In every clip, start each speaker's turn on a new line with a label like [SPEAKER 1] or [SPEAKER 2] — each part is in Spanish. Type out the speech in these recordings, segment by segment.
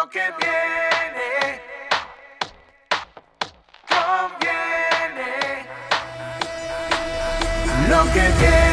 [SPEAKER 1] Lo que viene conviene. Lo que viene.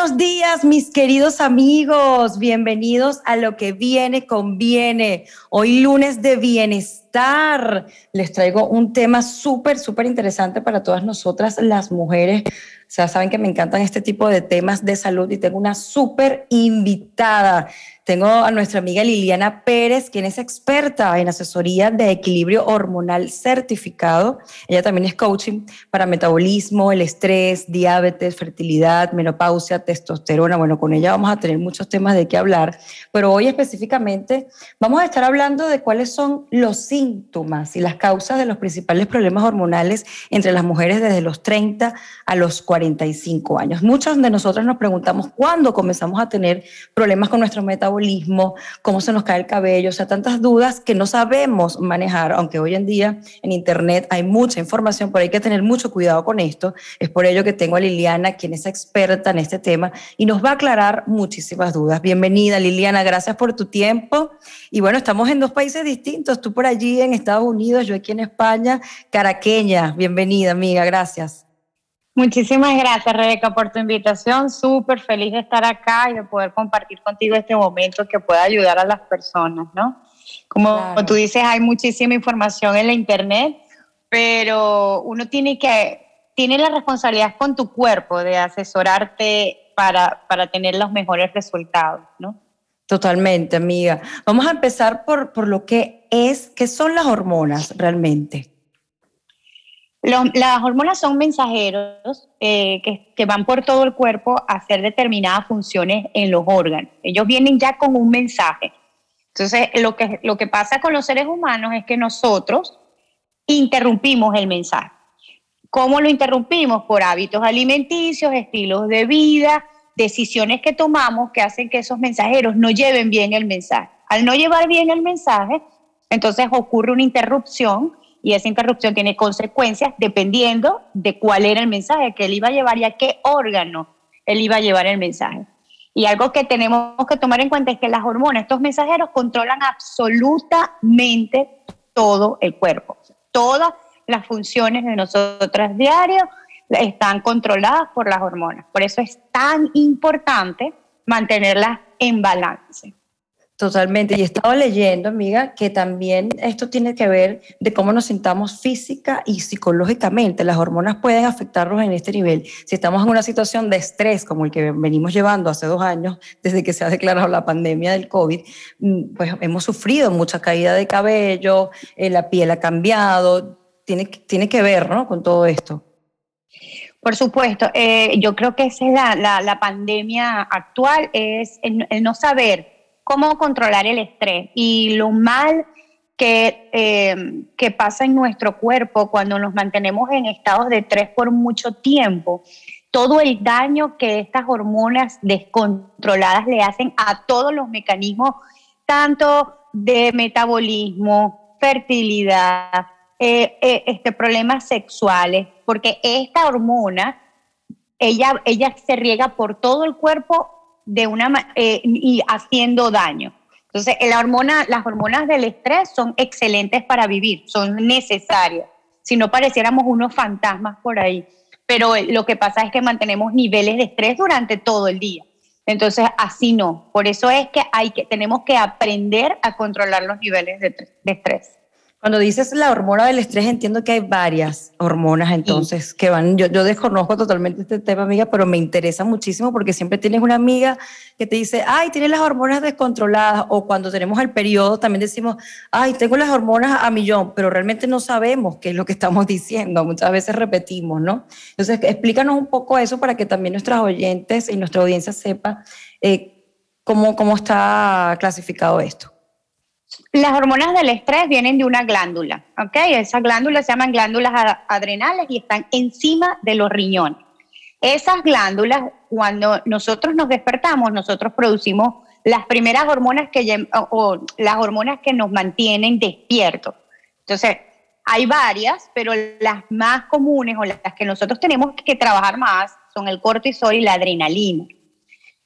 [SPEAKER 2] Buenos días, mis queridos amigos. Bienvenidos a lo que viene, conviene. Hoy lunes de bienestar. Les traigo un tema súper, súper interesante para todas nosotras, las mujeres. O sea, saben que me encantan este tipo de temas de salud y tengo una súper invitada. Tengo a nuestra amiga Liliana Pérez, quien es experta en asesoría de equilibrio hormonal certificado. Ella también es coaching para metabolismo, el estrés, diabetes, fertilidad, menopausia, testosterona. Bueno, con ella vamos a tener muchos temas de qué hablar, pero hoy específicamente vamos a estar hablando de cuáles son los síntomas y las causas de los principales problemas hormonales entre las mujeres desde los 30 a los 45 años. Muchos de nosotros nos preguntamos cuándo comenzamos a tener problemas con nuestro metabolismo, cómo se nos cae el cabello, o sea, tantas dudas que no sabemos manejar, aunque hoy en día en Internet hay mucha información, pero hay que tener mucho cuidado con esto. Es por ello que tengo a Liliana, quien es experta en este tema y nos va a aclarar muchísimas dudas. Bienvenida, Liliana, gracias por tu tiempo. Y bueno, estamos en dos países distintos, tú por allí en Estados Unidos, yo aquí en España, caraqueña. Bienvenida, amiga, gracias.
[SPEAKER 3] Muchísimas gracias, Rebeca, por tu invitación. Súper feliz de estar acá y de poder compartir contigo este momento que pueda ayudar a las personas, ¿no? Como
[SPEAKER 2] Claro.
[SPEAKER 3] tú dices, hay muchísima información en la internet, pero uno tiene que, tiene la responsabilidad con tu cuerpo de asesorarte para, para tener los mejores resultados, ¿no?
[SPEAKER 2] Totalmente, amiga. Vamos a empezar por, por lo que es, ¿qué son las hormonas realmente?
[SPEAKER 3] Las hormonas son mensajeros eh, que, que van por todo el cuerpo a hacer determinadas funciones en los órganos. Ellos vienen ya con un mensaje. Entonces, lo que, lo que pasa con los seres humanos es que nosotros interrumpimos el mensaje. ¿Cómo lo interrumpimos? Por hábitos alimenticios, estilos de vida, decisiones que tomamos que hacen que esos mensajeros no lleven bien el mensaje. Al no llevar bien el mensaje, entonces ocurre una interrupción y esa interrupción tiene consecuencias dependiendo de cuál era el mensaje que él iba a llevar y a qué órgano él iba a llevar el mensaje. Y algo que tenemos que tomar en cuenta es que las hormonas, estos mensajeros controlan absolutamente todo el cuerpo. Todas las funciones de nosotras diarias están controladas por las hormonas. Por eso es tan importante mantenerlas en balance.
[SPEAKER 2] Totalmente. Y he estado leyendo, amiga, que también esto tiene que ver de cómo nos sintamos física y psicológicamente. Las hormonas pueden afectarnos en este nivel. Si estamos en una situación de estrés como el que venimos llevando hace dos años, desde que se ha declarado la pandemia del COVID, mm, pues hemos sufrido mucha caída de cabello, eh, la piel ha cambiado. Tiene, tiene que ver, ¿no? Con todo esto.
[SPEAKER 3] Por supuesto, eh, yo creo que esa es la, la- pandemia actual, es el no saber cómo controlar el estrés y lo mal que, eh, que pasa en nuestro cuerpo cuando nos mantenemos en estados de estrés por mucho tiempo. Todo el daño que estas hormonas descontroladas le hacen a todos los mecanismos, tanto de metabolismo, fertilidad, eh, eh, este, problemas sexuales, porque esta hormona, ella, ella se riega por todo el cuerpo de una, eh, y haciendo daño. Entonces, la hormona, las hormonas del estrés son excelentes para vivir, son necesarias. Si no pareciéramos unos fantasmas por ahí. Pero lo que pasa es que mantenemos niveles de estrés durante todo el día. Entonces, así no. Por eso es que, hay que tenemos que aprender a controlar los niveles de estrés.
[SPEAKER 2] Cuando dices la hormona del estrés, entiendo que hay varias hormonas entonces que van. Yo, yo desconozco totalmente este tema, amiga, pero me interesa muchísimo porque siempre tienes una amiga que te dice, ay, tienes las hormonas descontroladas. O cuando tenemos el periodo también decimos, ay, tengo las hormonas a millón, pero realmente no sabemos qué es lo que estamos diciendo. Muchas veces repetimos, ¿no? Entonces, explícanos un poco eso para que también nuestras oyentes y nuestra audiencia sepa eh, cómo, cómo está clasificado esto.
[SPEAKER 3] Las hormonas del estrés vienen de una glándula, ¿ok? Esas glándulas se llaman glándulas adrenales y están encima de los riñones. Esas glándulas, cuando nosotros nos despertamos, nosotros producimos las primeras hormonas que o las hormonas que nos mantienen despiertos. Entonces, hay varias, pero las más comunes o las que nosotros tenemos que trabajar más son el cortisol y la adrenalina.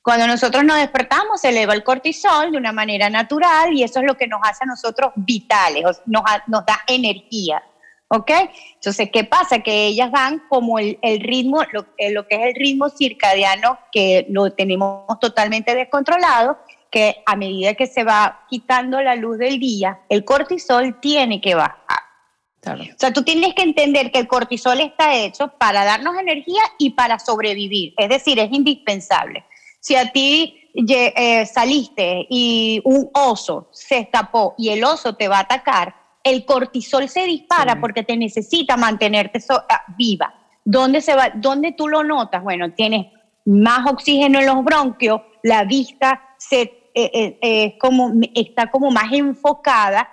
[SPEAKER 3] Cuando nosotros nos despertamos, se eleva el cortisol de una manera natural y eso es lo que nos hace a nosotros vitales, nos, nos da energía. ¿Ok? Entonces, ¿qué pasa? Que ellas van como el, el ritmo, lo, eh, lo que es el ritmo circadiano, que lo tenemos totalmente descontrolado, que a medida que se va quitando la luz del día, el cortisol tiene que bajar.
[SPEAKER 2] Claro.
[SPEAKER 3] O sea, tú tienes que entender que el cortisol está hecho para darnos energía y para sobrevivir. Es decir, es indispensable. Si a ti eh, saliste y un oso se escapó y el oso te va a atacar, el cortisol se dispara
[SPEAKER 2] Sí.
[SPEAKER 3] porque te necesita mantenerte so- ah, viva. ¿Dónde, se va, ¿Dónde tú lo notas? Bueno, tienes más oxígeno en los bronquios, la vista se, eh, eh, eh, como, está como más enfocada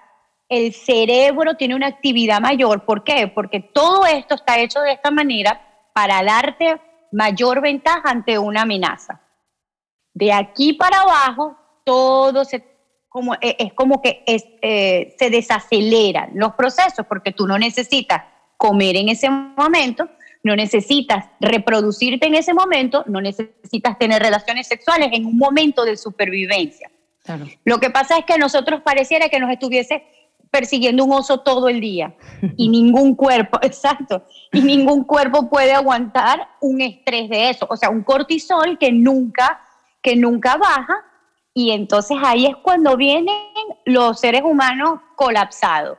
[SPEAKER 3] el cerebro tiene una actividad mayor. ¿Por qué? Porque todo esto está hecho de esta manera para darte mayor ventaja ante una amenaza. De aquí para abajo, todo se, como, eh, es como que es, eh, se desaceleran los procesos porque tú no necesitas comer en ese momento, no necesitas reproducirte en ese momento, no necesitas tener relaciones sexuales en un momento de supervivencia.
[SPEAKER 2] Claro.
[SPEAKER 3] Lo que pasa es que a nosotros pareciera que nos estuviese persiguiendo un oso todo el día y ningún cuerpo, exacto, y ningún cuerpo puede aguantar un estrés de eso, o sea, un cortisol que nunca, que nunca baja y entonces ahí es cuando vienen los seres humanos colapsados,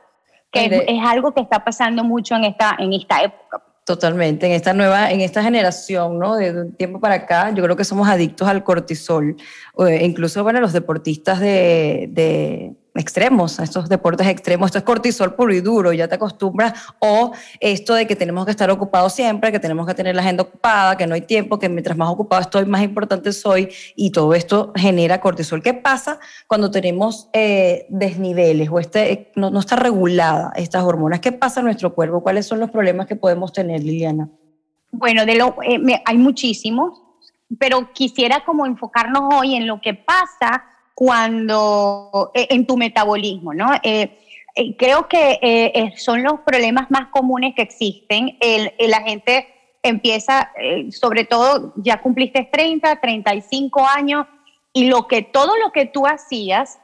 [SPEAKER 3] que es, es algo que está pasando mucho en esta, en esta época.
[SPEAKER 2] Totalmente, en esta nueva, en esta generación, ¿no? De un tiempo para acá, yo creo que somos adictos al cortisol. Eh, incluso, bueno, los deportistas de, de extremos, a estos deportes extremos, esto es cortisol puro y duro, ya te acostumbras. O esto de que tenemos que estar ocupados siempre, que tenemos que tener la agenda ocupada, que no hay tiempo, que mientras más ocupado estoy, más importante soy. Y todo esto genera cortisol. ¿Qué pasa cuando tenemos eh, desniveles o este, no, no está regulada estas hormonas? ¿Qué pasa en nuestro cuerpo? ¿Cuáles son los problemas que podemos tener, Liliana?
[SPEAKER 3] Bueno, de lo, eh, hay muchísimos, pero quisiera como enfocarnos hoy en lo que pasa cuando, eh, en tu metabolismo, ¿no? Eh, eh, creo que eh, son los problemas más comunes que existen. El, el- la gente empieza, sobre todo, ya cumpliste 30, 35 años, y lo que, todo lo que tú hacías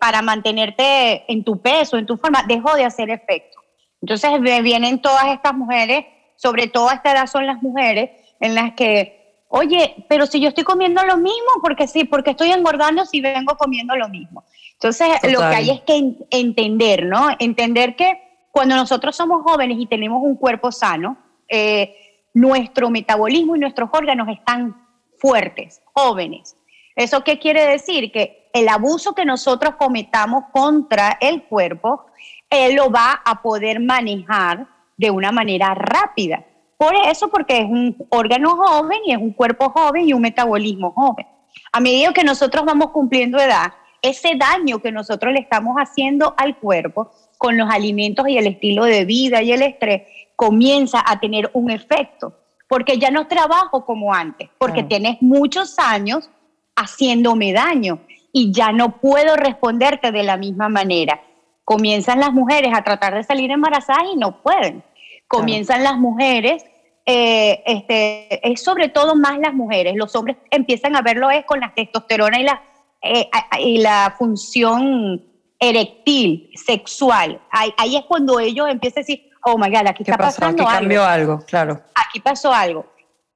[SPEAKER 3] para mantenerte en tu peso, en tu forma, dejó de hacer efecto. Entonces vienen todas estas mujeres, sobre todo a esta edad son las mujeres, en las que, oye, pero si yo estoy comiendo lo mismo, porque sí, porque estoy engordando si vengo comiendo lo mismo. Entonces lo que hay es que en- entender, ¿no? Entender que cuando nosotros somos jóvenes y tenemos un cuerpo sano, eh, nuestro metabolismo y nuestros órganos están fuertes, jóvenes. ¿Eso qué quiere decir? Que el abuso que nosotros cometamos contra el cuerpo, él lo va a poder manejar de una manera rápida. Por eso, porque es un órgano joven y es un cuerpo joven y un metabolismo joven. A medida que nosotros vamos cumpliendo edad, ese daño que nosotros le estamos haciendo al cuerpo con los alimentos y el estilo de vida y el estrés comienza a tener un efecto, porque ya no trabajo como antes, porque
[SPEAKER 2] Claro.
[SPEAKER 3] tienes muchos años haciéndome daño y ya no puedo responderte de la misma manera. Comienzan las mujeres a tratar de salir embarazadas y no pueden. Comienzan las mujeres, eh, este, es sobre todo más las mujeres. Los hombres empiezan a verlo es con la testosterona y la, eh, y la función erectil, sexual. Ahí, ahí es cuando ellos empiezan a decir, oh my God, aquí
[SPEAKER 2] ¿Qué
[SPEAKER 3] está
[SPEAKER 2] pasó? Aquí
[SPEAKER 3] pasando algo
[SPEAKER 2] cambió algo, claro.
[SPEAKER 3] aquí pasó algo.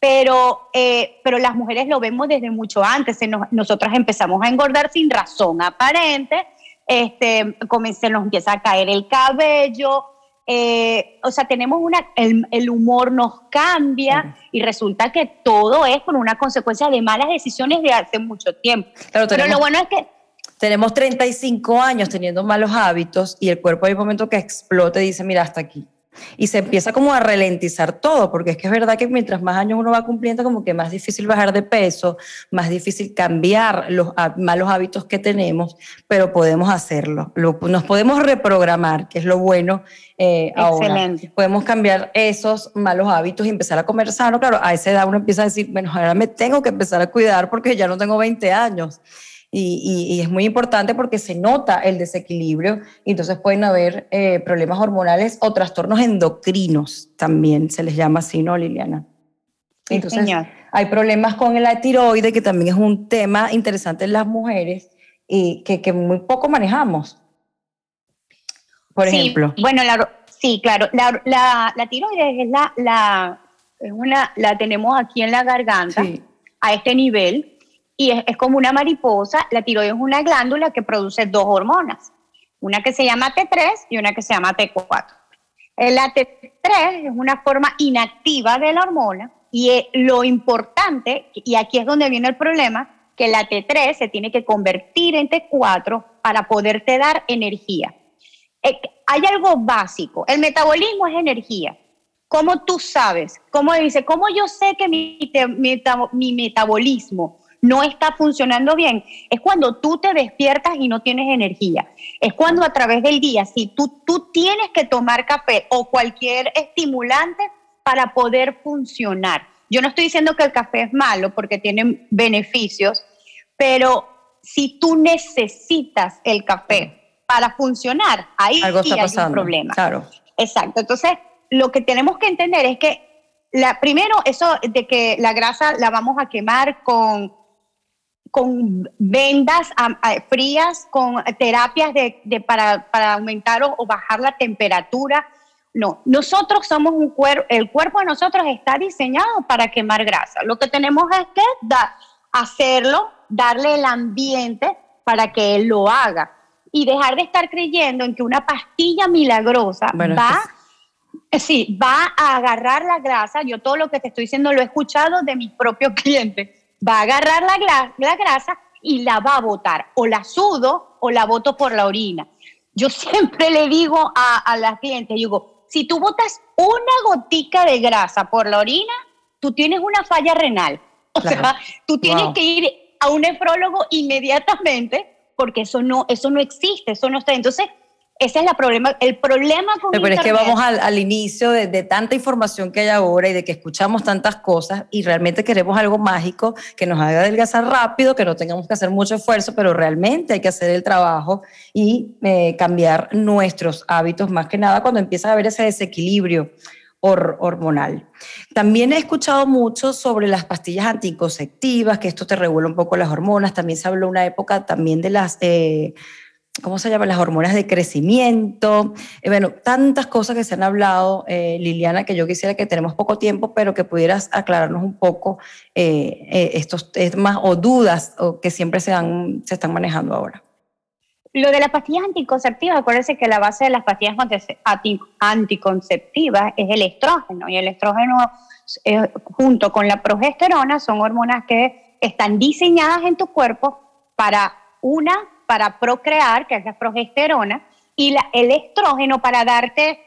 [SPEAKER 3] Pero, eh, pero las mujeres lo vemos desde mucho antes. Nos- nosotras empezamos a engordar sin razón aparente. Este, nos empieza a caer el cabello. Eh, o sea, tenemos una, el, el humor nos cambia y resulta que todo es por una consecuencia de malas decisiones de hace mucho tiempo.
[SPEAKER 2] Claro,
[SPEAKER 3] Pero lo bueno es que
[SPEAKER 2] tenemos 35 años teniendo malos hábitos y el cuerpo hay un momento que explota y dice, mira, hasta aquí. Y se empieza como a ralentizar todo, porque es que es verdad que mientras más años uno va cumpliendo, como que más difícil bajar de peso, más difícil cambiar los malos hábitos que tenemos, pero podemos hacerlo. Lo- nos podemos reprogramar, que es lo bueno eh, ahora.
[SPEAKER 3] Excelente.
[SPEAKER 2] Podemos cambiar esos malos hábitos y empezar a comer sano. Claro, a esa edad uno empieza a decir, bueno, ahora me tengo que empezar a cuidar porque ya no tengo 20 años. Y, y- y es muy importante porque se nota el desequilibrio y entonces pueden haber eh, problemas hormonales o trastornos endocrinos también, se les llama así, ¿no, Liliana? Entonces,
[SPEAKER 3] señor.
[SPEAKER 2] hay problemas con la tiroide, que también es un tema interesante en las mujeres y que, que muy poco manejamos. Por
[SPEAKER 3] Sí,
[SPEAKER 2] ejemplo.
[SPEAKER 3] Bueno, la, sí, claro. La, la, la tiroides es la, la, es una, la tenemos aquí en la garganta,
[SPEAKER 2] Sí.
[SPEAKER 3] a este nivel, y es, es como una mariposa. La tiroides es una glándula que produce dos hormonas, una que se llama T3 y una que se llama T4. Eh, La T3 es una forma inactiva de la hormona y lo importante, y aquí es donde viene el problema, que la T3 se tiene que convertir en T4 para poderte dar energía. Eh, hay algo básico, el metabolismo es energía. ¿Cómo tú sabes? ¿Cómo dice? ¿Cómo yo sé que mi metabolismo no está funcionando bien? Es cuando tú te despiertas y no tienes energía. Es cuando a través del día, si tú, tú tienes que tomar café o cualquier estimulante para poder funcionar. Yo no estoy diciendo que el café es malo porque tiene beneficios, pero si tú necesitas el café para funcionar, ahí
[SPEAKER 2] Algo
[SPEAKER 3] sí
[SPEAKER 2] está
[SPEAKER 3] hay un problema.
[SPEAKER 2] Claro.
[SPEAKER 3] Exacto. Entonces, lo que tenemos que entender es que, la, primero, eso de que la grasa la vamos a quemar con, con vendas a- frías, con terapias de, de para, para aumentar o, o bajar la temperatura. No, nosotros somos un cuerpo, el cuerpo de nosotros está diseñado para quemar grasa. Lo que tenemos es que da- hacerlo, darle el ambiente para que él lo haga y dejar de estar creyendo en que una pastilla milagrosa
[SPEAKER 2] Bueno,
[SPEAKER 3] va Sí, va a agarrar la grasa. Yo todo lo que te estoy diciendo lo he escuchado de mis propios clientes. Va a agarrar la, gra- la grasa y la va a botar. O la sudo o la boto por la orina. Yo siempre le digo a, a las clientes, digo, si tú botas una gotica de grasa por la orina, tú tienes una falla renal. O
[SPEAKER 2] Claro.
[SPEAKER 3] sea, tú tienes
[SPEAKER 2] Wow.
[SPEAKER 3] que ir a un nefrólogo inmediatamente porque eso no, eso no existe, eso no está. Entonces, ese es la problema, el problema con
[SPEAKER 2] Pero es que vamos al, al inicio de, de tanta información que hay ahora y de que escuchamos tantas cosas y realmente queremos algo mágico que nos haga adelgazar rápido, que no tengamos que hacer mucho esfuerzo, pero realmente hay que hacer el trabajo y eh, cambiar nuestros hábitos, más que nada cuando empieza a haber ese desequilibrio hor- hormonal. También he escuchado mucho sobre las pastillas anticonceptivas, que esto te regula un poco las hormonas. También se habló una época también de las... eh, ¿cómo se llaman? Las hormonas de crecimiento. Eh, bueno, tantas cosas que se han hablado, eh, Liliana, que yo quisiera que tenemos poco tiempo, pero que pudieras aclararnos un poco eh, eh, estos temas o dudas o que siempre se, han, se están manejando ahora.
[SPEAKER 3] Lo de las pastillas anticonceptivas, acuérdense que la base de las pastillas conce- anti- anticonceptivas es el estrógeno y el estrógeno eh, junto con la progesterona son hormonas que están diseñadas en tu cuerpo para una, para procrear, que es la progesterona, y el estrógeno para darte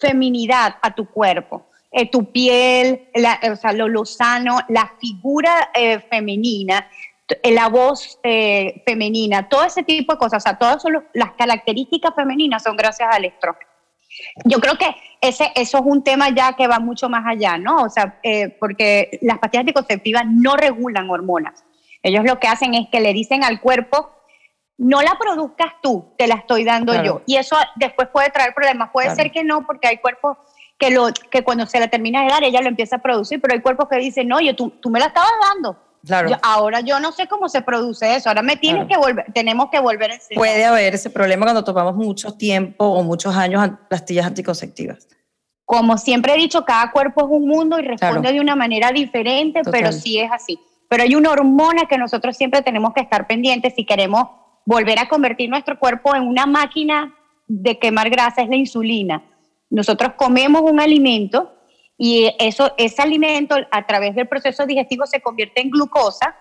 [SPEAKER 3] feminidad a tu cuerpo. Eh, tu piel, o sea, lo, lo sano, la figura eh, femenina, eh, la voz femenina, todo ese tipo de cosas, o sea, todas las características femeninas son gracias al estrógeno. Yo creo que ese, eso es un tema ya que va mucho más allá, ¿no? O sea, porque las pastillas anticonceptivas no regulan hormonas. Ellos lo que hacen es que le dicen al cuerpo, no la produzcas tú, te la estoy dando
[SPEAKER 2] Claro.
[SPEAKER 3] yo. Y eso después puede traer problemas. Puede
[SPEAKER 2] Claro.
[SPEAKER 3] ser que no, porque hay cuerpos que, lo, que cuando se la termina de dar, ella lo empieza a producir, pero hay cuerpos que dicen, no, yo, tú, tú me la estabas dando.
[SPEAKER 2] Claro.
[SPEAKER 3] Yo- ahora yo no sé cómo se produce eso, ahora me tienes
[SPEAKER 2] Claro.
[SPEAKER 3] que volver, tenemos que volver a enseñar.
[SPEAKER 2] Puede haber ese problema cuando tomamos mucho tiempo o muchos años pastillas anticonceptivas.
[SPEAKER 3] Como siempre he dicho, cada cuerpo es un mundo y responde de una manera diferente,
[SPEAKER 2] Total.
[SPEAKER 3] pero sí es así. Pero hay una hormona que nosotros siempre tenemos que estar pendientes si queremos volver a convertir nuestro cuerpo en una máquina de quemar grasa, es la insulina. Nosotros comemos un alimento y eso, ese alimento a través del proceso digestivo se convierte en glucosa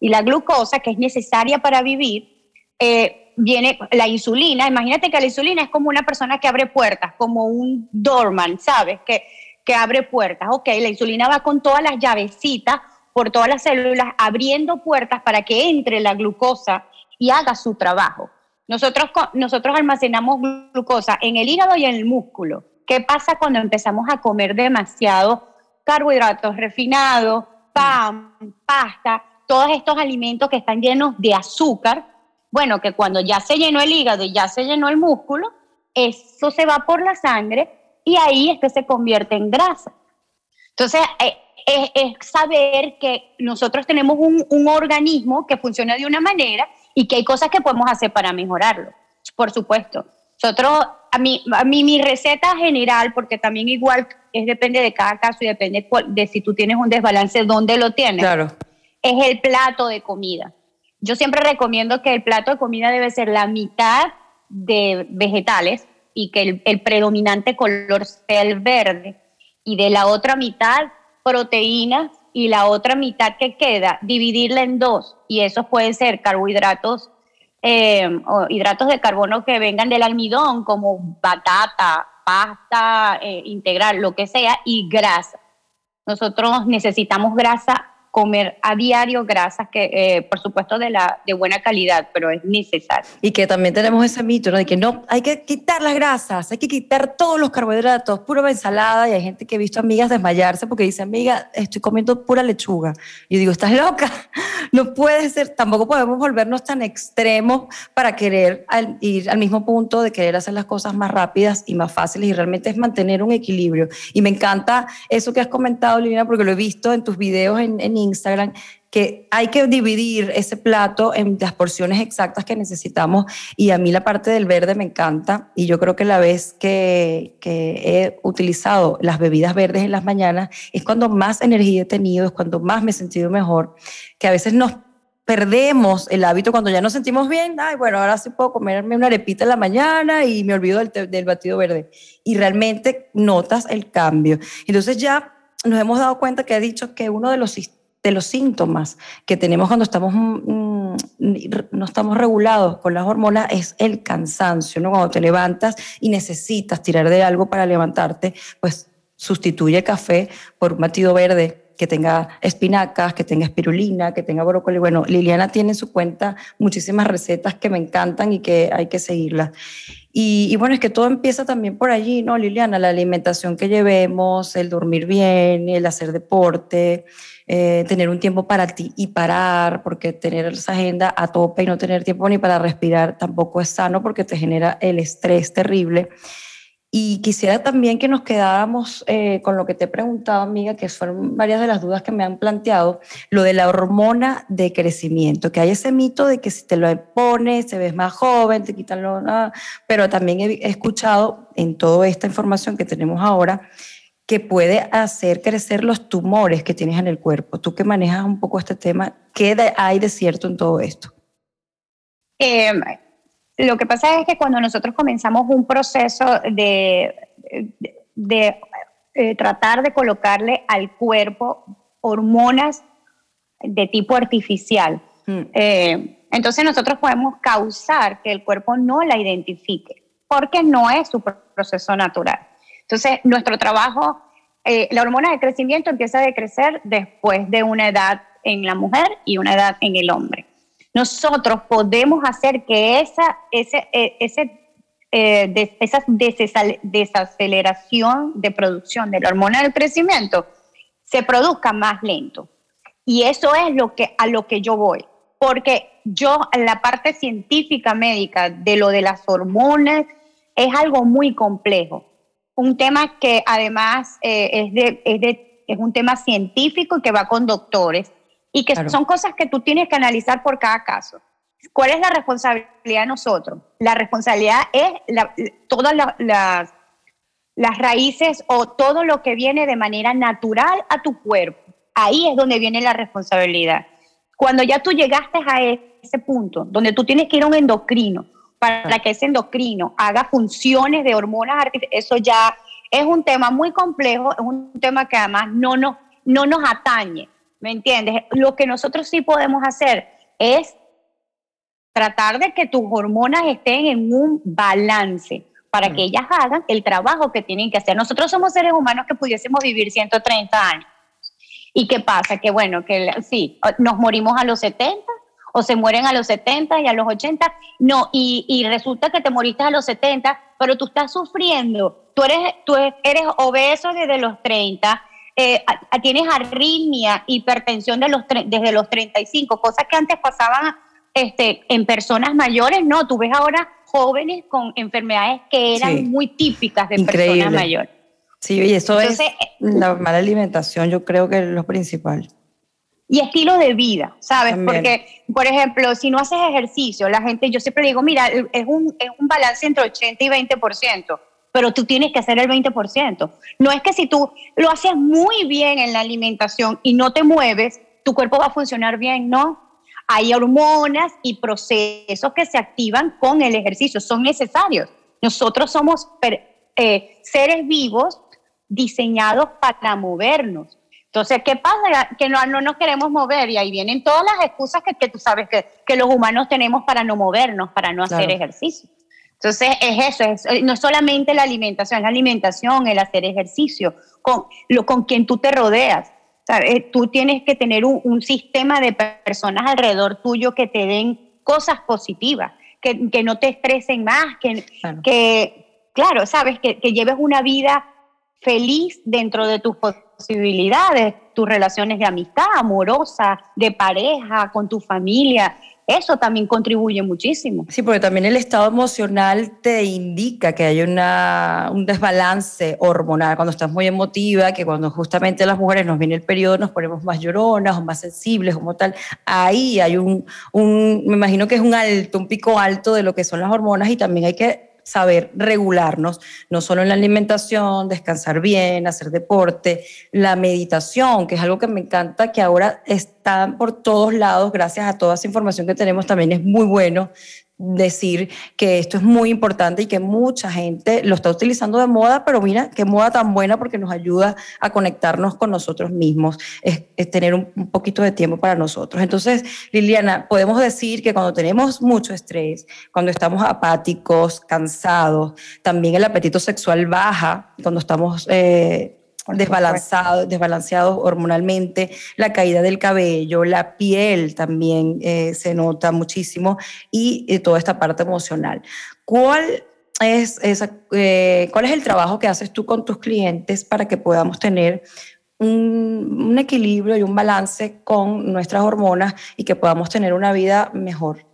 [SPEAKER 3] y la glucosa que es necesaria para vivir eh, viene la insulina. Imagínate que la insulina es como una persona que abre puertas, como un doorman, ¿sabes? Que, que abre puertas. Ok, la insulina va con todas las llavecitas por todas las células, abriendo puertas para que entre la glucosa y haga su trabajo. Nosotros, nosotros almacenamos glucosa en el hígado y en el músculo. ¿Qué pasa cuando empezamos a comer demasiado carbohidratos refinados, pan, pasta? todos estos alimentos que están llenos de azúcar, bueno, que cuando ya se llenó el hígado y ya se llenó el músculo, eso se va por la sangre y ahí es que se convierte en grasa. Entonces, eh, es, saber que nosotros tenemos un organismo que funciona de una manera y que hay cosas que podemos hacer para mejorarlo, por supuesto. Nosotros, a mí, a mí mi receta general, porque también igual es depende de cada caso y depende cuál- de si tú tienes un desbalance, dónde lo tienes,
[SPEAKER 2] Claro.
[SPEAKER 3] es el plato de comida. Yo siempre recomiendo que el plato de comida debe ser la mitad de vegetales y que el, el predominante color sea el verde y de la otra mitad proteínas y la otra mitad que queda dividirla en dos y esos pueden ser carbohidratos eh, o hidratos de carbono que vengan del almidón como batata, pasta eh, integral, lo que sea y grasa. Nosotros necesitamos grasa, comer a diario grasas que, eh, por supuesto, de, la, de buena calidad, pero es necesario.
[SPEAKER 2] Y que también tenemos ese mito, ¿no? De que no, hay que quitar las grasas, hay que quitar todos los carbohidratos, pura ensalada. Y hay gente que he visto amigas desmayarse porque dice, amiga, estoy comiendo pura lechuga. Y yo digo, ¿estás loca? No puede ser, tampoco podemos volvernos tan extremos para querer al- ir al mismo punto de querer hacer las cosas más rápidas y más fáciles. Y realmente es mantener un equilibrio. Y me encanta eso que has comentado, Liliana, porque lo he visto en tus videos en, en Instagram, que hay que dividir ese plato en las porciones exactas que necesitamos y a mí la parte del verde me encanta y yo creo que la vez que, que he utilizado las bebidas verdes en las mañanas es cuando más energía he tenido, es cuando más me he sentido mejor, que a veces nos perdemos el hábito cuando ya nos sentimos bien, ay, bueno, ahora sí puedo comerme una arepita en la mañana y me olvido del, del batido verde. Y realmente notas el cambio. Entonces ya nos hemos dado cuenta que ha dicho que uno de los, de los síntomas que tenemos cuando estamos, mm, no estamos regulados con las hormonas es el cansancio, ¿no? Cuando te levantas y necesitas tirar de algo para levantarte, pues sustituye café por un batido verde que tenga espinacas, que tenga espirulina, que tenga brócoli. Bueno, Liliana tiene en su cuenta muchísimas recetas que me encantan y que hay que seguirlas. Y, bueno, es que todo empieza también por allí, ¿no, Liliana? La alimentación que llevemos, el dormir bien, el hacer deporte, eh, tener un tiempo para ti y parar, porque tener esa agenda a tope y no tener tiempo ni para respirar tampoco es sano porque te genera el estrés terrible. Y quisiera también que nos quedáramos eh, con lo que te he preguntado, amiga, que fueron varias de las dudas que me han planteado, lo de la hormona de crecimiento, que hay ese mito de que si te lo pones, te ves más joven, te quitan lo... ah, pero también he, escuchado en toda esta información que tenemos ahora que puede hacer crecer los tumores que tienes en el cuerpo. Tú que manejas un poco este tema, ¿qué hay de cierto en todo esto?
[SPEAKER 3] Eh, lo que pasa es que cuando nosotros comenzamos un proceso de, de, de, eh, tratar de colocarle al cuerpo hormonas de tipo artificial,
[SPEAKER 2] Mm.
[SPEAKER 3] eh, entonces nosotros podemos causar que el cuerpo no la identifique, porque no es su pro- proceso natural. Entonces, nuestro trabajo, eh, la hormona de crecimiento empieza a decrecer después de una edad en la mujer y una edad en el hombre. Nosotros podemos hacer que esa, ese, eh, ese, eh, de- esa desaceleración de producción de la hormona del crecimiento se produzca más lento. Y eso es lo que, a lo que yo voy. Porque yo, en la parte científica médica de lo de las hormonas, es algo muy complejo. Un tema que además eh, es, de, es, de, es un tema científico que va con doctores y que
[SPEAKER 2] Claro.
[SPEAKER 3] son cosas que tú tienes que analizar por cada caso. ¿Cuál es la responsabilidad de nosotros? La responsabilidad es la- todas la- las, las raíces o todo lo que viene de manera natural a tu cuerpo. Ahí es donde viene la responsabilidad. Cuando ya tú llegaste a ese punto, donde tú tienes que ir a un endocrino para que ese endocrino haga funciones de hormonas artificiales, eso ya es un tema muy complejo, es un tema que además no nos, no nos atañe, ¿me entiendes? Lo que nosotros sí podemos hacer es tratar de que tus hormonas estén en un balance para que ellas hagan el trabajo que tienen que hacer. Nosotros somos seres humanos que pudiésemos vivir 130 años. ¿Y qué pasa? Que bueno, que sí, nos morimos a los 70 o se mueren a los 70 y a los 80. No, y, y resulta que te moriste a los 70, pero tú estás sufriendo. Tú eres, tú eres obeso desde los 30, eh, tienes arritmia, hipertensión de los desde los 35, cosas que antes pasaban este, en personas mayores, no, tú ves ahora jóvenes con enfermedades que eran
[SPEAKER 2] Sí.
[SPEAKER 3] muy típicas de
[SPEAKER 2] Increíble.
[SPEAKER 3] personas mayores.
[SPEAKER 2] Sí, y eso
[SPEAKER 3] Entonces,
[SPEAKER 2] es la mala alimentación, yo creo que es lo principal.
[SPEAKER 3] y estilo de vida, ¿sabes?
[SPEAKER 2] También.
[SPEAKER 3] Porque, por ejemplo, si no haces ejercicio, la gente, yo siempre digo, mira, es un, es un balance entre 80 y 20%, pero tú tienes que hacer el 20%. No es que si tú lo haces muy bien en la alimentación y no te mueves, tu cuerpo va a funcionar bien, no. Hay hormonas y procesos que se activan con el ejercicio, son necesarios. Nosotros somos eh, seres vivos diseñados para movernos. Entonces, ¿qué pasa? Que no, no nos queremos mover y ahí vienen todas las excusas que, que tú sabes que, que los humanos tenemos para no movernos, para no hacer ejercicio. Entonces, es eso, es, eh, no es solamente la alimentación, es la alimentación, el hacer ejercicio, con, lo, con quien tú te rodeas. Eh, Tú tienes que tener un, un sistema de personas alrededor tuyo que te den cosas positivas, que, que no te estresen más, que,
[SPEAKER 2] Claro.
[SPEAKER 3] que claro, sabes, que, que lleves una vida feliz dentro de tus posibilidades, tus relaciones de amistad, amorosa, de pareja, con tu familia. Eso también contribuye muchísimo.
[SPEAKER 2] Sí, porque también el estado emocional te indica que hay una, un desbalance hormonal cuando estás muy emotiva, que cuando justamente las mujeres nos viene el periodo nos ponemos más lloronas o más sensibles, como tal. Ahí hay un, un, me imagino que es un alto, un pico alto de lo que son las hormonas y también hay que saber regularnos, no solo en la alimentación, descansar bien, hacer deporte, la meditación, que es algo que me encanta, que ahora está por todos lados, gracias a toda esa información que tenemos, también es muy bueno decir que esto es muy importante y que mucha gente lo está utilizando de moda, pero mira qué moda tan buena porque nos ayuda a conectarnos con nosotros mismos, es, tener un, un poquito de tiempo para nosotros. Entonces, Liliana, podemos decir que cuando tenemos mucho estrés, cuando estamos apáticos, cansados, también el apetito sexual baja, cuando estamos... eh,
[SPEAKER 3] Por
[SPEAKER 2] desbalanzados, desbalanceados hormonalmente, la caída del cabello, la piel también eh, se nota muchísimo y eh, toda esta parte emocional. ¿Cuál es, esa, eh, ¿Cuál es el trabajo que haces tú con tus clientes para que podamos tener un, un equilibrio y un balance con nuestras hormonas y que podamos tener una vida mejor?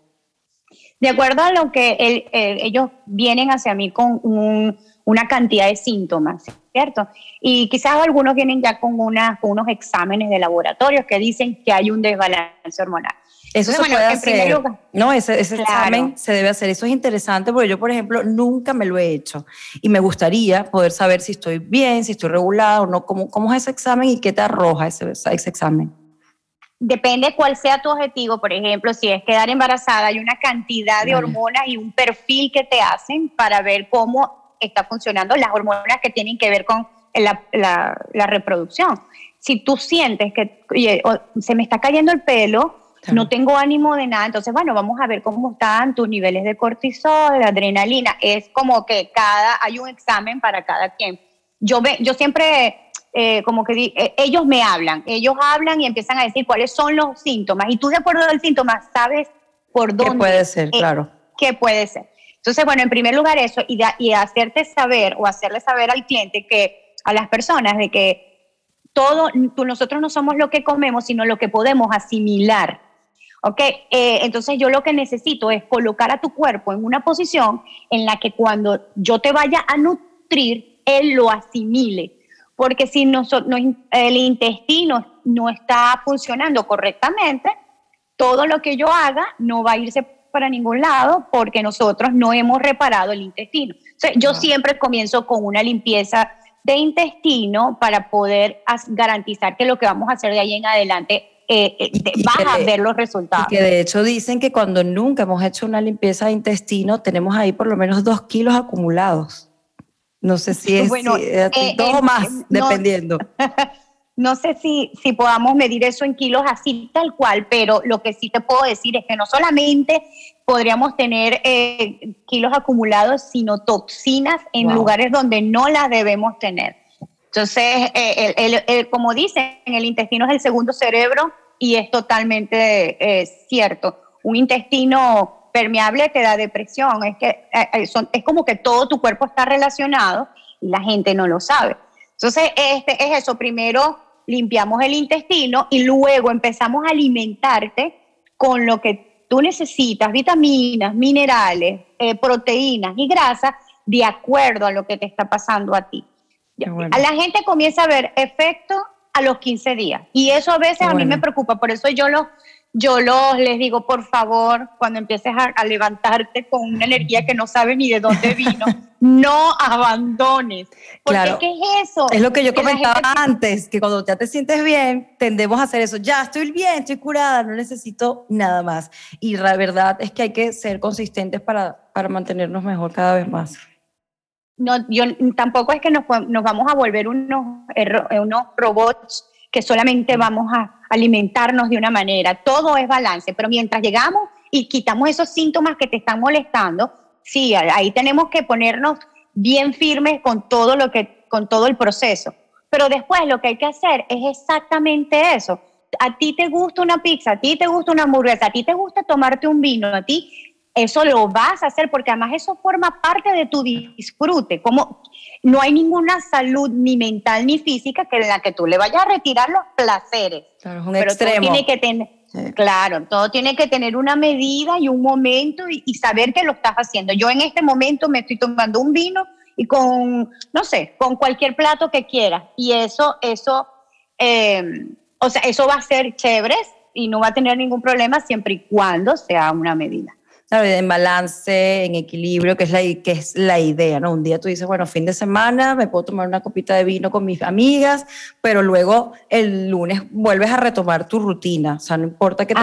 [SPEAKER 3] De acuerdo a lo que el- el- ellos vienen hacia mí con un- una cantidad de síntomas, ¿cierto? Y quizás algunos vienen ya con, unos exámenes de laboratorio que dicen que hay un desbalance hormonal.
[SPEAKER 2] Eso
[SPEAKER 3] Entonces,
[SPEAKER 2] se
[SPEAKER 3] bueno,
[SPEAKER 2] puede
[SPEAKER 3] en primer
[SPEAKER 2] hacer.
[SPEAKER 3] lugar-
[SPEAKER 2] no, ese, ese
[SPEAKER 3] Claro.
[SPEAKER 2] examen se debe hacer. Eso es interesante porque yo, por ejemplo, nunca me lo he hecho. Y me gustaría poder saber si estoy bien, si estoy regulada o no. ¿Cómo, cómo es ese examen y qué te arroja ese, ese examen?
[SPEAKER 3] Depende cuál sea tu objetivo, por ejemplo, si es quedar embarazada, hay una cantidad de hormonas y un perfil que te hacen para ver cómo está funcionando las hormonas que tienen que ver con la, la- la reproducción. Si tú sientes que oye, se me está cayendo el pelo,
[SPEAKER 2] Claro.
[SPEAKER 3] no tengo ánimo de nada, entonces, bueno, vamos a ver cómo están tus niveles de cortisol, de adrenalina. Es como que cada, hay un examen para cada quien. Yo, ve, yo siempre eh, como que di- eh, ellos me hablan, ellos hablan y empiezan a decir cuáles son los síntomas y tú de acuerdo al síntoma sabes por
[SPEAKER 2] ¿Qué
[SPEAKER 3] dónde
[SPEAKER 2] puede ser?
[SPEAKER 3] eh,
[SPEAKER 2] claro.
[SPEAKER 3] qué puede ser. Entonces, bueno, en primer lugar eso y, da- y hacerte saber o hacerle saber al cliente que a las personas de que todo, nosotros no somos lo que comemos, sino lo que podemos asimilar. ¿Ok? Eh, entonces yo lo que necesito es colocar a tu cuerpo en una posición en la que cuando yo te vaya a nutrir, él lo asimile. Porque si noso- no- el intestino no está funcionando correctamente, todo lo que yo haga no va a irse para ningún lado porque nosotros no hemos reparado el intestino. O sea, yo
[SPEAKER 2] Ah.
[SPEAKER 3] siempre comienzo con una limpieza de intestino para poder garantizar que lo que vamos a hacer de ahí en adelante eh, eh, te- vas
[SPEAKER 2] que
[SPEAKER 3] a ver los resultados.
[SPEAKER 2] Y que de hecho dicen que cuando nunca hemos hecho una limpieza de intestino, tenemos ahí por lo menos dos kilos acumulados. No sé si es
[SPEAKER 3] Bueno,
[SPEAKER 2] si, eh,
[SPEAKER 3] eh,
[SPEAKER 2] dos o más, dependiendo.
[SPEAKER 3] No sé si, si podamos medir eso en kilos así tal cual, pero lo que sí te puedo decir es que no solamente podríamos tener eh, kilos acumulados, sino toxinas en
[SPEAKER 2] Wow.
[SPEAKER 3] lugares donde no las debemos tener. Entonces, eh, el- el- el- como dicen, el intestino es el segundo cerebro y es totalmente eh, cierto. Un intestino permeable te da depresión, es, que, eh, eh, son- es como que todo tu cuerpo está relacionado y la gente no lo sabe. Entonces, este es eso. Primero limpiamos el intestino y luego empezamos a alimentarte con lo que tú necesitas, vitaminas, minerales, eh, proteínas y grasas, de acuerdo a lo que te está pasando a ti.
[SPEAKER 2] bueno.
[SPEAKER 3] A la gente comienza a ver efecto a los 15 días y eso a veces
[SPEAKER 2] Qué
[SPEAKER 3] a mí
[SPEAKER 2] bueno.
[SPEAKER 3] me preocupa, por eso yo los yo los les digo, por favor, cuando empieces a, a levantarte con una energía que no sabes ni de dónde vino, no abandones. Porque
[SPEAKER 2] Claro.
[SPEAKER 3] ¿qué es eso?
[SPEAKER 2] Es lo que yo
[SPEAKER 3] Que
[SPEAKER 2] comentaba antes, que cuando ya te sientes bien, tendemos a hacer eso. Ya, estoy bien, estoy curada, no necesito nada más. Y la verdad es que hay que ser consistentes para, para mantenernos mejor cada vez más.
[SPEAKER 3] no, yo tampoco es que nos, nos vamos a volver unos, unos robots que solamente vamos a alimentarnos de una manera. Todo es balance, pero mientras llegamos y quitamos esos síntomas que te están molestando, sí, ahí tenemos que ponernos bien firmes con todo lo que, con todo el proceso. Pero después lo que hay que hacer es exactamente eso. A ti te gusta una pizza, a ti te gusta una hamburguesa, a ti te gusta tomarte un vino, a ti eso lo vas a hacer porque además eso forma parte de tu disfrute. Como no hay ninguna salud ni mental ni física que en la que tú le vayas a retirar los placeres.
[SPEAKER 2] Claro, es un
[SPEAKER 3] Pero todo
[SPEAKER 2] extremo.
[SPEAKER 3] tiene que tener,
[SPEAKER 2] Sí.
[SPEAKER 3] claro, todo tiene que tener una medida y un momento y, y saber que lo estás haciendo. Yo en este momento me estoy tomando un vino y con, no sé, con cualquier plato que quieras. Y eso, eso, eh, o sea, eso va a ser chévere y no va a tener ningún problema siempre y cuando sea una medida.
[SPEAKER 2] Claro, en balance, en equilibrio, que es, la, que es la idea, ¿no? Un día tú dices, bueno, fin de semana me puedo tomar una copita de vino con mis amigas, pero luego el lunes vuelves a retomar tu rutina. O sea, no importa que te,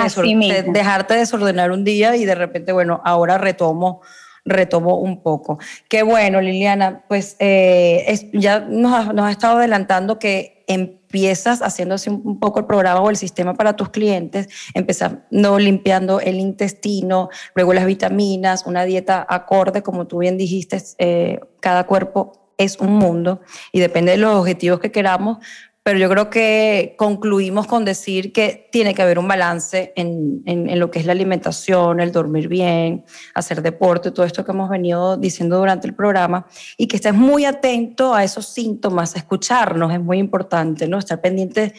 [SPEAKER 2] te- dejarte desordenar un día y de repente, bueno, ahora retomo retomo un poco. Qué bueno, Liliana, pues eh, ya nos ha, estado adelantando que empiezas un, un poco el programa o el sistema para tus clientes, empezando limpiando el intestino, luego las vitaminas, una dieta acorde, como tú bien dijiste, eh, cada cuerpo es un mundo y depende de los objetivos que queramos, pero yo creo que concluimos con decir que tiene que haber un balance en, en, lo que es la alimentación, el dormir bien, hacer deporte, todo esto que hemos venido diciendo durante el programa, y que estés muy atento a esos síntomas, escucharnos es muy importante, ¿no? Estar pendiente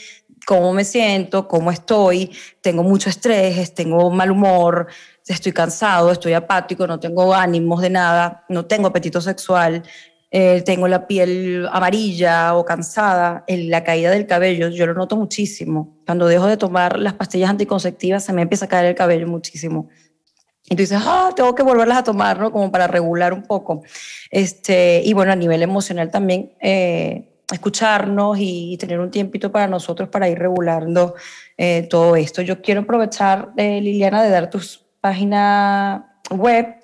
[SPEAKER 2] cómo me siento, cómo estoy, tengo mucho estrés, tengo mal humor, estoy cansado, estoy apático, no tengo ánimos de nada, no tengo apetito sexual, eh, tengo la piel amarilla o cansada, el, la caída del cabello, yo lo noto muchísimo. Cuando dejo de tomar las pastillas anticonceptivas se me empieza a caer el cabello muchísimo. Y tú dices, ah, tengo que volverlas a tomar, ¿no? Como para regular un poco. Este, y bueno, a nivel emocional también, eh, escucharnos y, tener un tiempito para nosotros para ir regulando eh, todo esto. Yo quiero aprovechar, eh, Liliana, de dar tus páginas web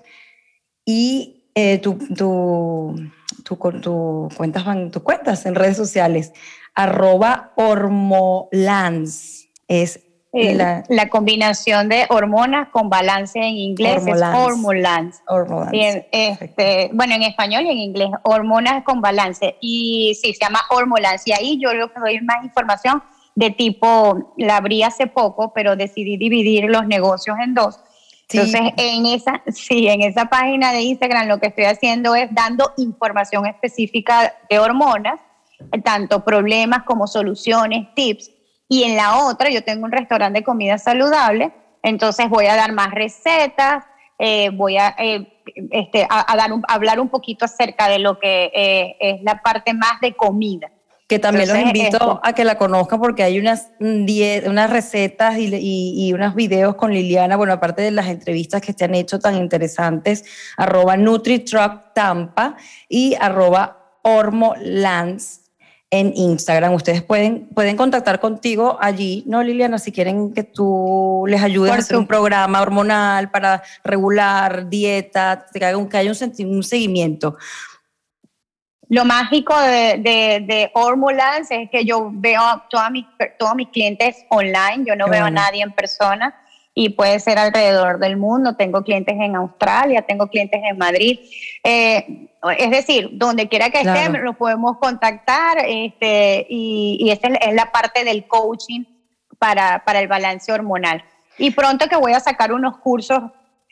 [SPEAKER 2] y eh, tu, tu, tu, tu, cuentas, tus cuentas en redes sociales. Arroba Hormolans. Es
[SPEAKER 3] eh, la, la, combinación de hormonas con balance en inglés
[SPEAKER 2] Hormolans.
[SPEAKER 3] es Hormolans.
[SPEAKER 2] Hormolans.
[SPEAKER 3] Bien, este, bueno, en español y en inglés, hormonas con balance. Y sí, se llama Hormolans. Y ahí yo lo que doy más información de tipo, la abrí hace poco, pero decidí dividir los negocios en dos. Entonces, en esa, sí, en esa página de Instagram lo que estoy haciendo es dando información específica de hormonas, tanto problemas como soluciones, tips. Y en la otra, yo tengo un restaurante de comida saludable, entonces voy a dar más recetas, eh, voy a, eh, este, a, dar un, hablar un poquito acerca de lo que eh, es la parte más de comida.
[SPEAKER 2] Que también Entonces, los invito esto. a que la conozcan porque hay unas, diez, unas recetas y, y, y, unos videos con Liliana, bueno, aparte de las entrevistas que te han hecho tan interesantes, arroba NutriTruck Tampa y arroba Hormolans en Instagram. Ustedes pueden, pueden contactar contigo allí, ¿no, Liliana? Si quieren que tú les ayudes a hacer un programa hormonal para regular dieta, que haya un, que haya un, un seguimiento.
[SPEAKER 3] Lo mágico de, de, de es que yo veo a todas mis, todos mis clientes online, yo no Qué veo bueno. a nadie en persona y puede ser alrededor del mundo. Tengo clientes en Australia, tengo clientes en Madrid. Eh, es decir, donde quiera que claro. estén, los podemos contactar este, y, y esa es la parte del coaching para, para el balance hormonal. Y pronto que voy a sacar unos cursos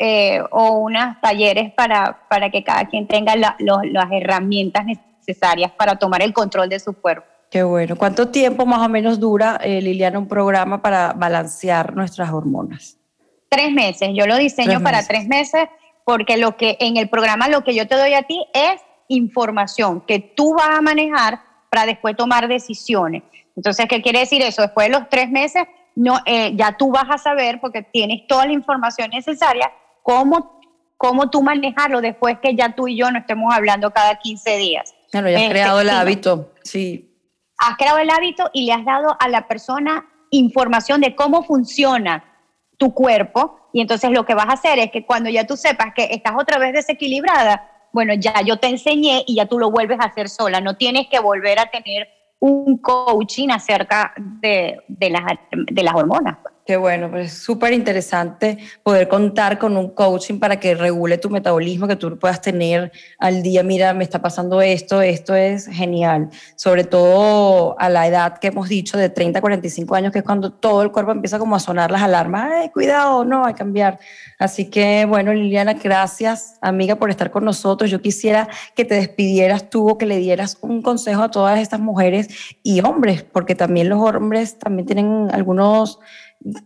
[SPEAKER 3] eh, o unos talleres para, para que cada quien tenga la, lo, las herramientas necesarias para tomar el control de su cuerpo.
[SPEAKER 2] Qué bueno. ¿Cuánto tiempo más o menos dura, eh, Liliana, un programa para balancear nuestras hormonas?
[SPEAKER 3] Tres meses. Yo lo diseño
[SPEAKER 2] Tres
[SPEAKER 3] para tres meses porque lo que en el programa lo que yo te doy a ti es información que tú vas a manejar para después tomar decisiones. Entonces, ¿qué quiere decir eso? Después de los tres meses, no, eh, ya tú vas a saber, porque tienes toda la información necesaria, cómo, cómo tú manejarlo después que ya tú y yo no estemos hablando cada 15 días.
[SPEAKER 2] Claro, ya has
[SPEAKER 3] Este,
[SPEAKER 2] creado el hábito. Sí.
[SPEAKER 3] Has creado el hábito y le has dado a la persona información de cómo funciona tu cuerpo. Y entonces lo que vas a hacer es que cuando ya tú sepas que estás otra vez desequilibrada, bueno, ya yo te enseñé y ya tú lo vuelves a hacer sola. No tienes que volver a tener un coaching acerca de, de las, de las hormonas.
[SPEAKER 2] Qué bueno, pues es súper interesante poder contar con un coaching para que regule tu metabolismo, que tú puedas tener al día, mira, me está pasando esto, esto es genial. Sobre todo a la edad que hemos dicho de 30 a 45 años, que es cuando todo el cuerpo empieza como a sonar las alarmas, cuidado, no, hay que cambiar. Así que bueno, Liliana, gracias, amiga, por estar con nosotros. Yo quisiera que te despidieras tú o que le dieras un consejo a todas estas mujeres y hombres, porque también los hombres también tienen algunos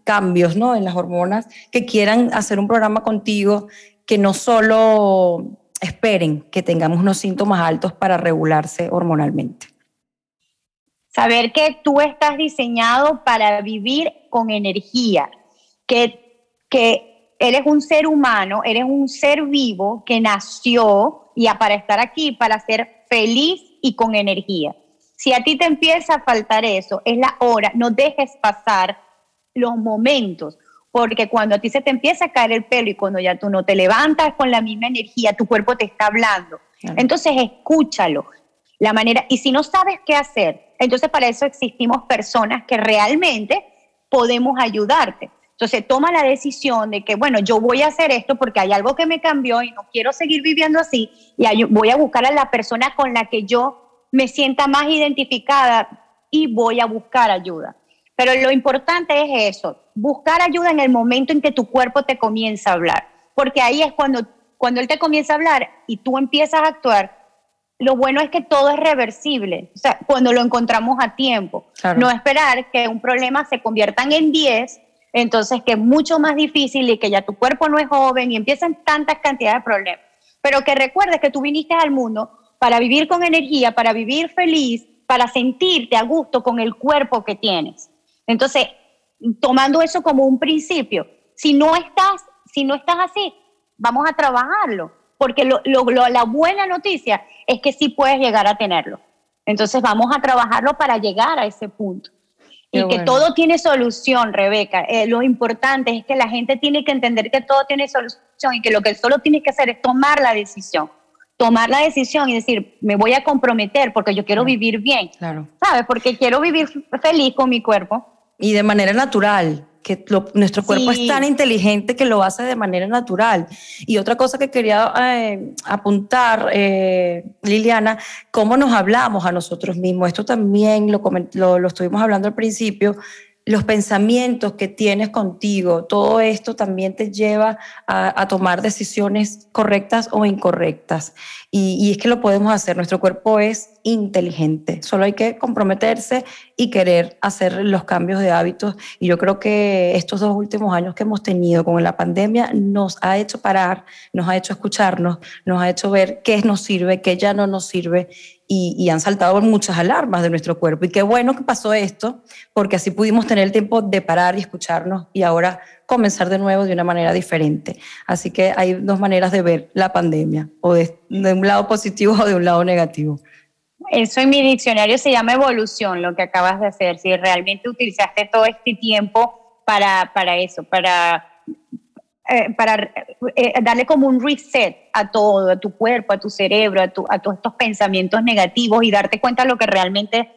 [SPEAKER 2] cambios ¿no? en las hormonas, que quieran hacer un programa contigo, que no solo esperen que tengamos unos síntomas altos para regularse hormonalmente.
[SPEAKER 3] Saber que tú estás diseñado para vivir con energía, que, que eres un ser humano, eres un ser vivo que nació y para estar aquí, para ser feliz y con energía. Si a ti te empieza a faltar eso, es la hora, no dejes pasar los momentos, porque cuando a ti se te empieza a caer el pelo y cuando ya tú no te levantas con la misma energía, tu cuerpo te está hablando.
[SPEAKER 2] Claro.
[SPEAKER 3] Entonces escúchalo. La manera, y si no sabes qué hacer, entonces para eso existimos personas que realmente podemos ayudarte. Entonces toma la decisión de que, bueno, yo voy a hacer esto porque hay algo que me cambió y no quiero seguir viviendo así y voy a buscar a la persona con la que yo me sienta más identificada y voy a buscar ayuda. Pero lo importante es eso, buscar ayuda en el momento en que tu cuerpo te comienza a hablar, porque ahí es cuando, cuando él te comienza a hablar y tú empiezas a actuar, lo bueno es que todo es reversible, o sea, cuando lo encontramos a tiempo,
[SPEAKER 2] Claro.
[SPEAKER 3] no esperar que un problema se conviertan en 10, entonces que es mucho más difícil y que ya tu cuerpo no es joven y empiezan tantas cantidades de problemas. Pero que recuerdes que tú viniste al mundo para vivir con energía, para vivir feliz, para sentirte a gusto con el cuerpo que tienes. Entonces, tomando eso como un principio, si no estás, si no estás así, vamos a trabajarlo, porque lo- lo- lo- la buena noticia es que sí puedes llegar a tenerlo. Entonces, vamos a trabajarlo para llegar a ese punto. Y que todo tiene solución, Rebeca. Eh, lo importante es que la gente tiene que entender que todo tiene solución y que lo que solo tienes que hacer es tomar la decisión. Tomar la decisión y decir, me voy a comprometer porque yo quiero
[SPEAKER 2] Claro.
[SPEAKER 3] vivir bien.
[SPEAKER 2] Claro.
[SPEAKER 3] ¿Sabes? Porque quiero vivir feliz con mi cuerpo.
[SPEAKER 2] Y de manera natural, que lo- nuestro cuerpo
[SPEAKER 3] Sí.
[SPEAKER 2] es tan inteligente que lo hace de manera natural. Y otra cosa que quería eh, apuntar, eh, Liliana, cómo nos hablamos a nosotros mismos. Esto también lo, lo, lo estuvimos hablando al principio. Los pensamientos que tienes contigo, todo esto también te lleva a, a tomar decisiones correctas o incorrectas. Y, es que lo podemos hacer. Nuestro cuerpo es inteligente. Solo hay que comprometerse y querer hacer los cambios de hábitos. Y yo creo que estos dos últimos años que hemos tenido con la pandemia nos ha hecho parar, nos ha hecho escucharnos, nos ha hecho ver qué nos sirve, qué ya no nos sirve. Y, y han saltado muchas alarmas de nuestro cuerpo. Y qué bueno que pasó esto, porque así pudimos tener el tiempo de parar y escucharnos y ahora comenzar de nuevo de una manera diferente. Así que hay dos maneras de ver la pandemia, o de, de un lado positivo o de un lado negativo.
[SPEAKER 3] Eso en mi diccionario se llama evolución, lo que acabas de hacer. Si realmente utilizaste todo este tiempo para, para eso, para, eh, para eh, darle como un reset a todo, a tu cuerpo, a tu cerebro, a, tu- a todos estos pensamientos negativos y darte cuenta de lo que realmente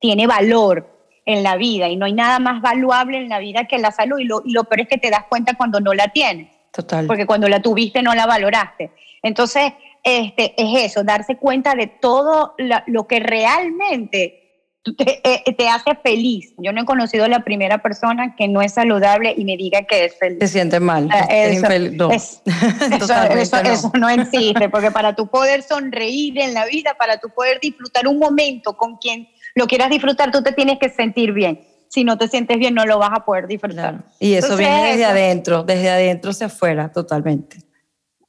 [SPEAKER 3] tiene valor en la vida. Y no hay nada más valuable en la vida que la salud. Y lo, y lo peor es que te das cuenta cuando no la tienes
[SPEAKER 2] Total.
[SPEAKER 3] porque cuando la tuviste no la valoraste. Entonces, este, es eso, darse cuenta de todo la- lo que realmente te, eh, te hace feliz. Yo no he conocido a la primera persona que no es saludable y me diga que es feliz.
[SPEAKER 2] Te sientes mal.
[SPEAKER 3] Ah,
[SPEAKER 2] es
[SPEAKER 3] eso,
[SPEAKER 2] infeliz. No.
[SPEAKER 3] es- eso,
[SPEAKER 2] Totalmente
[SPEAKER 3] eso-
[SPEAKER 2] no.
[SPEAKER 3] eso no existe, porque para tu poder sonreír en la vida, para tu poder disfrutar un momento con quien lo quieras disfrutar, tú te tienes que sentir bien. Si no te sientes bien, no lo vas a poder disfrutar.
[SPEAKER 2] Claro. Y eso
[SPEAKER 3] Entonces,
[SPEAKER 2] viene desde
[SPEAKER 3] eso-
[SPEAKER 2] adentro, desde adentro hacia afuera, totalmente.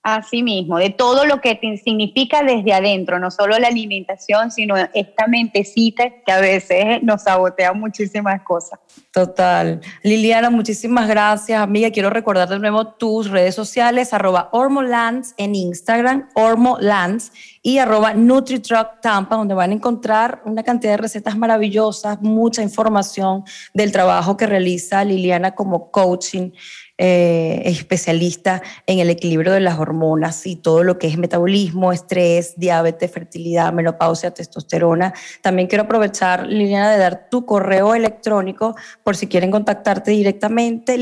[SPEAKER 3] Así mismo, de todo lo que te significa desde adentro, no solo la alimentación, sino esta mentecita que a veces nos sabotea muchísimas cosas.
[SPEAKER 2] Total. Liliana, muchísimas gracias, amiga. Quiero recordar de nuevo tus redes sociales, arroba Ormolands en Instagram, Ormolands, y arroba NutriTruck Tampa, donde van a encontrar una cantidad de recetas maravillosas, mucha información del trabajo que realiza Liliana como coaching eh, especialista en el equilibrio de las hormonas y todo lo que es metabolismo, estrés, diabetes, fertilidad, menopausia, testosterona. También quiero aprovechar, Liliana, de dar tu correo electrónico por si quieren contactarte directamente,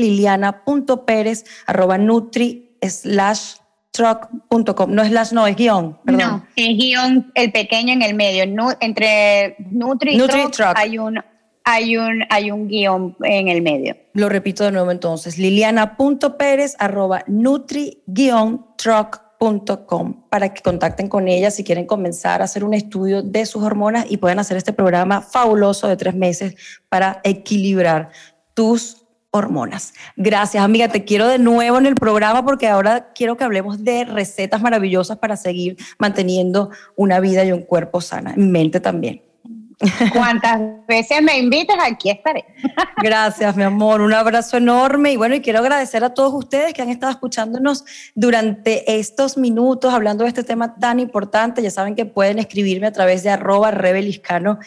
[SPEAKER 2] nutri slash truck.com. No slash, no, es guion, perdón.
[SPEAKER 3] No, es guion el pequeño en el medio. Nu- entre Nutri, y
[SPEAKER 2] Nutri
[SPEAKER 3] Truck
[SPEAKER 2] Truck.
[SPEAKER 3] hay un hay un hay un guion en el medio.
[SPEAKER 2] Lo repito de nuevo entonces, liliana.pérez arroba nutri-truck.com para que contacten con ella si quieren comenzar a hacer un estudio de sus hormonas y puedan hacer este programa fabuloso de tres meses para equilibrar tus hormonas. Gracias, amiga. Te quiero de nuevo en el programa porque ahora quiero que hablemos de recetas maravillosas para seguir manteniendo una vida y un cuerpo sana, en mente también.
[SPEAKER 3] Cuantas veces me invites, aquí estaré.
[SPEAKER 2] Gracias, mi amor. Un abrazo enorme. Y bueno, y quiero agradecer a todos ustedes que han estado escuchándonos durante estos minutos hablando de este tema tan importante. Ya saben que pueden escribirme a través de arroba rebeliscano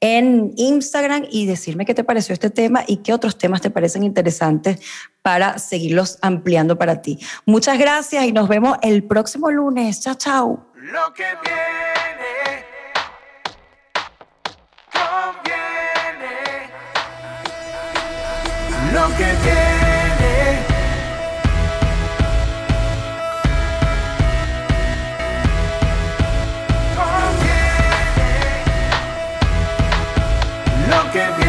[SPEAKER 2] en Instagram y decirme qué te pareció este tema y qué otros temas te parecen interesantes para seguirlos ampliando para ti. Muchas gracias y nos vemos el próximo lunes. Chao, chao.
[SPEAKER 1] Lo que viene Lo que viene conviene. Lo que viene